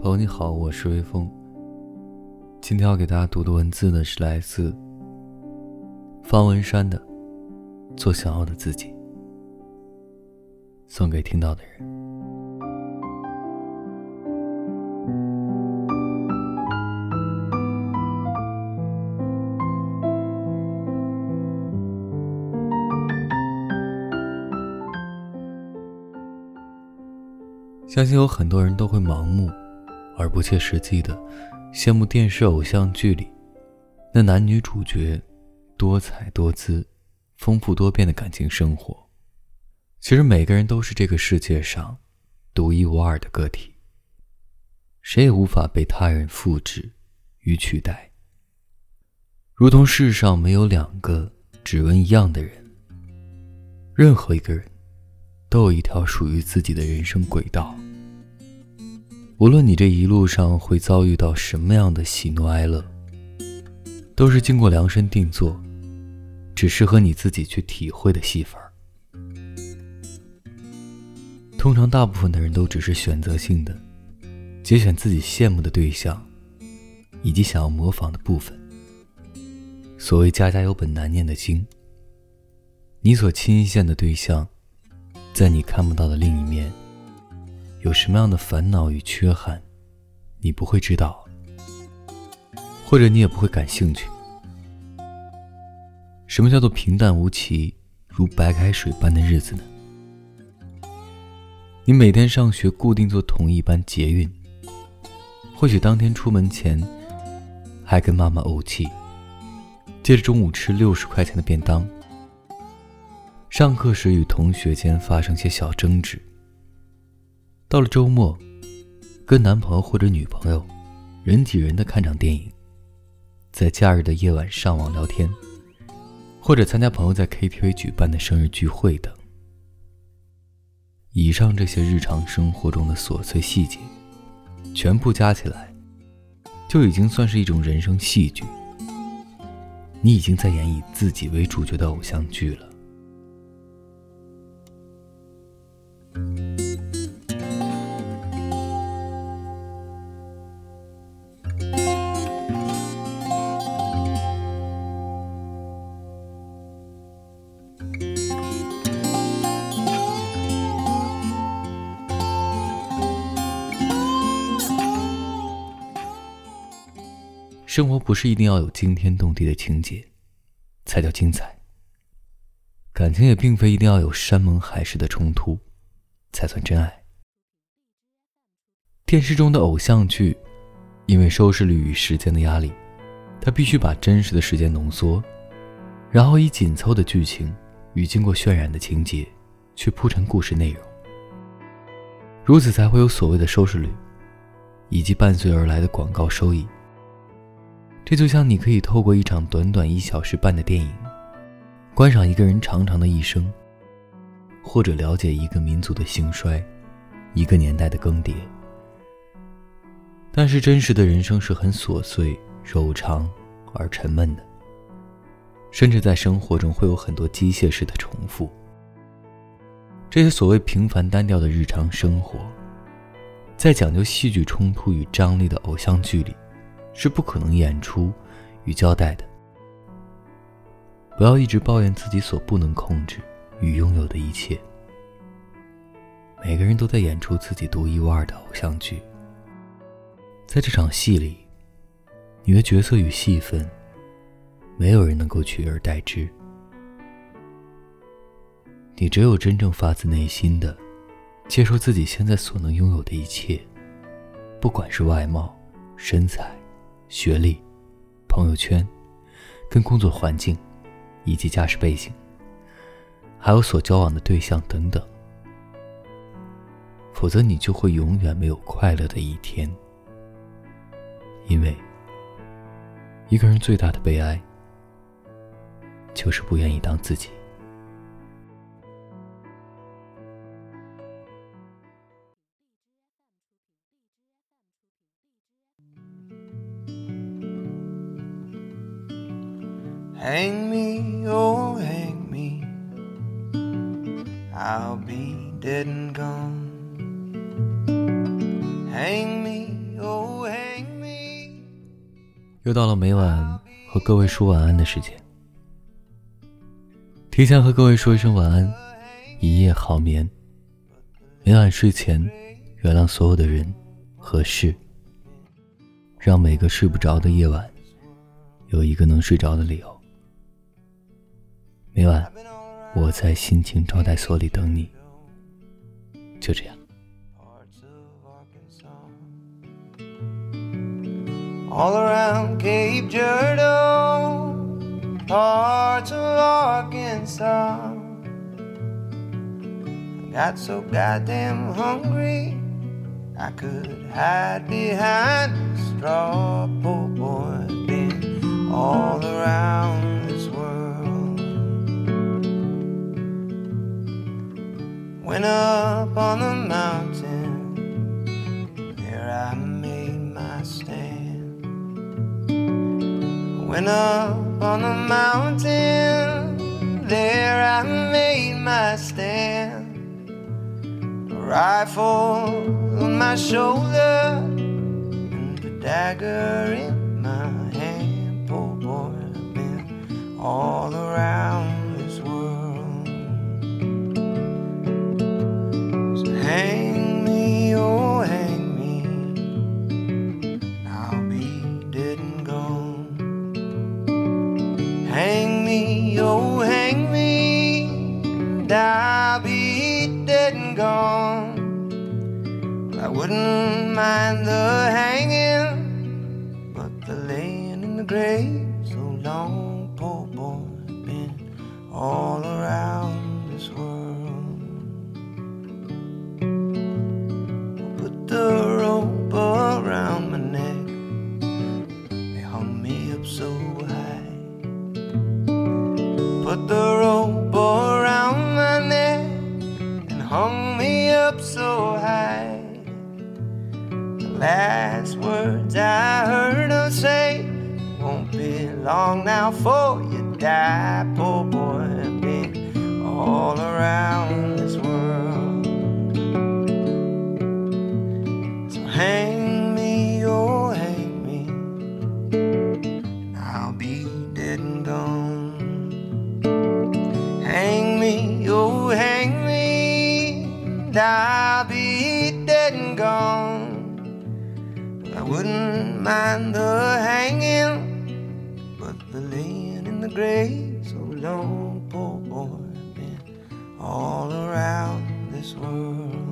朋友你好，我是微风。今天要给大家读的文字呢，是来自方文山的《做想要的自己》，送给听到的人。相信有很多人都会盲目而不切实际的羡慕电视偶像剧里那男女主角多彩多姿、丰富多变的感情生活。其实每个人都是这个世界上独一无二的个体，谁也无法被他人复制与取代。如同世上没有两个指纹一样的人，任何一个人。都有一条属于自己的人生轨道。无论你这一路上会遭遇到什么样的喜怒哀乐，都是经过量身定做，只适合你自己去体会的戏份儿通常，大部分的人都只是选择性的节选自己羡慕的对象，以及想要模仿的部分。所谓“家家有本难念的经”，你所倾羡的对象。在你看不到的另一面，有什么样的烦恼与缺憾，你不会知道，或者你也不会感兴趣。什么叫做平淡无奇，如白开水般的日子呢？你每天上学固定坐同一班捷运，或许当天出门前还跟妈妈怄气，接着中午吃六十块钱的便当。上课时与同学间发生些小争执。到了周末，跟男朋友或者女朋友人挤人的看场电影，在假日的夜晚上网聊天，或者参加朋友在 KTV 举办的生日聚会等。以上这些日常生活中的琐碎细节，全部加起来，就已经算是一种人生戏剧。你已经在演以自己为主角的偶像剧了。生活不是一定要有惊天动地的情节才叫精彩，感情也并非一定要有山盟海誓的冲突才算真爱。电视中的偶像剧，因为收视率与时间的压力，它必须把真实的时间浓缩，然后以紧凑的剧情与经过渲染的情节去铺陈故事内容，如此才会有所谓的收视率，以及伴随而来的广告收益。这就像你可以透过一场短短一小时半的电影，观赏一个人长长的一生，或者了解一个民族的兴衰，一个年代的更迭。但是真实的人生是很琐碎、柔长而沉闷的，甚至在生活中会有很多机械式的重复。这些所谓平凡单调的日常生活，在讲究戏剧冲突与张力的偶像剧里。是不可能演出与交代的。不要一直抱怨自己所不能控制与拥有的一切。每个人都在演出自己独一无二的偶像剧。在这场戏里，你的角色与戏份，没有人能够取而代之。你只有真正发自内心的接受自己现在所能拥有的一切，不管是外貌、身材。学历、朋友圈、跟工作环境，以及家世背景，还有所交往的对象等等，否则你就会永远没有快乐的一天。因为一个人最大的悲哀，就是不愿意当自己。Hang me, oh, hang me. I'll be dead and gone. Hang me, 又到了每晚和各位说晚安的时间，提前和各位说一声晚安，一夜好眠。每晚睡前，原谅所有的人和事，让每个睡不着的夜晚，有一个能睡着的理由。每晚，我在心情招待所里等你。就这样。all around Cape Girardeau, parts of Arkansas. I got so goddamn hungry, I could hide behind a straw. Poor boy, been all around Went up on the mountain there I made my stand. Went up on the mountain, there I made my stand. A rifle on my shoulder, and a dagger in my hand. Poor boy, I've been all around I'll be dead and gone. I wouldn't mind the hanging, but the laying in the grave so long, poor boy, been all around hung me up so high. The last words I heard her say won't be long now for you die, poor boy. Been all around I'll be dead and gone. I wouldn't mind the hanging, but the laying in the grave so long, poor boy, been all around this world.